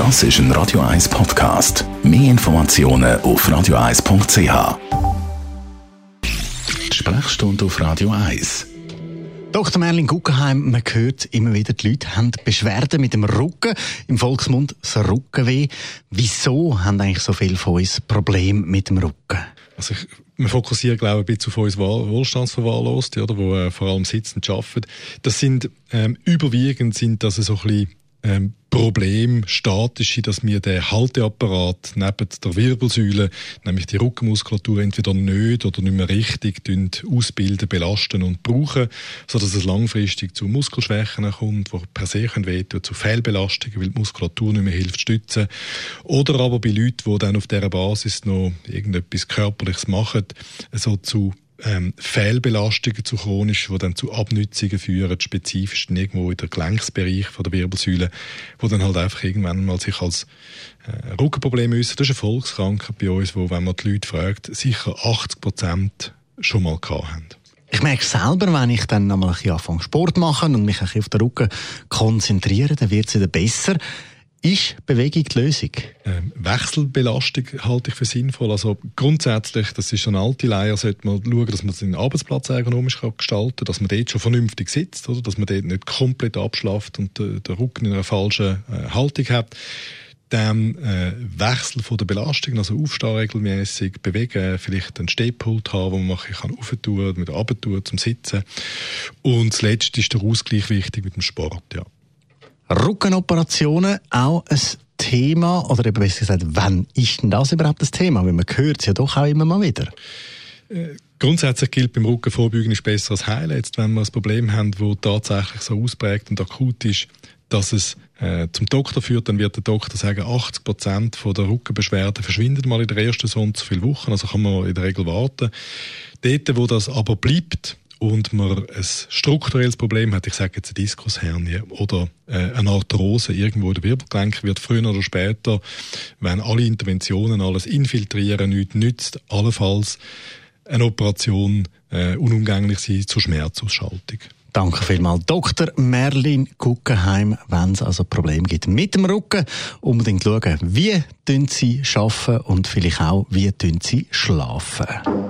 Das ist ein Radio 1 Podcast. Mehr Informationen auf radio1.ch. Sprechstunde auf Radio 1. Dr. Merlin Guggenheim, man hört immer wieder, die Leute haben Beschwerden mit dem Rücken, im Volksmund das Rückenweh. Wieso haben eigentlich so viele von uns Probleme mit dem Rücken? Also ich, wir fokussieren, glaube ich, ein bisschen auf uns Wohlstandsverwahrloste, oder, wo äh, vor allem sitzend arbeiten. Das sind, ähm, überwiegend sind das so ein bisschen ähm, Problem statische, dass wir den Halteapparat neben der Wirbelsäule, nämlich die Rückenmuskulatur, entweder nicht oder nicht mehr richtig ausbilden, belasten und brauchen, sodass es langfristig zu Muskelschwächen kommt, die per se wehtun, zu Fehlbelastungen, weil die Muskulatur nicht mehr hilft, stützen. Oder aber bei Leuten, die dann auf dieser Basis noch irgendetwas Körperliches machen, so zu ähm, Fehlbelastungen zu chronisch, die dann zu Abnützungen führen, spezifisch irgendwo in der Gelenksbereich von der Wirbelsäule, wo dann halt einfach irgendwann mal sich als äh, Rückenproblem äußern. Das ist eine Volkskrankheit bei uns, wo, wenn man die Leute fragt, sicher 80 Prozent schon mal gehabt haben. Ich merke selber, wenn ich dann einmal ein bisschen anfange Sport machen und mich ein bisschen auf den Rücken konzentriere, dann wird es wieder besser. Ist Bewegung die Lösung? Ähm, Wechselbelastung halte ich für sinnvoll. Also grundsätzlich, das ist eine alte Leier, sollte man schauen, dass man seinen Arbeitsplatz ergonomisch gestalten kann, dass man dort schon vernünftig sitzt, oder? dass man dort nicht komplett abschlaft und äh, den Rücken in einer falschen äh, Haltung hat. Dann äh, Wechsel von der Belastung, also aufstehen regelmäßig, bewegen, vielleicht einen Stehpult haben, wo man kann aufentun, mit runter zum Sitzen. Und zuletzt ist der Ausgleich wichtig mit dem Sport, ja. Rückenoperationen auch ein Thema oder eben besser gesagt, wann ist denn das überhaupt das Thema? Weil man hört es ja doch auch immer mal wieder. Äh, grundsätzlich gilt beim Rückenvorbeugen ist besser als heilen. Jetzt, wenn wir ein Problem haben, das tatsächlich so ausprägt und akut ist, dass es äh, zum Doktor führt, dann wird der Doktor sagen, 80 Prozent der Rückenbeschwerden verschwinden mal in der ersten so und so viele Wochen. Also kann man in der Regel warten. Dort, wo das aber bleibt, und man ein strukturelles Problem hat, ich sage jetzt eine Diskushernie oder äh, eine Arthrose irgendwo in der Wirbelgelenk, wird früher oder später, wenn alle Interventionen alles infiltrieren, nichts nützt, allenfalls eine Operation äh, unumgänglich sein zur Schmerzausschaltung. Danke vielmals, Dr. Merlin Guggenheim. Wenn es also Probleme gibt mit dem Rücken, unbedingt schauen, wie sie arbeiten und vielleicht auch, wie sie schlafen.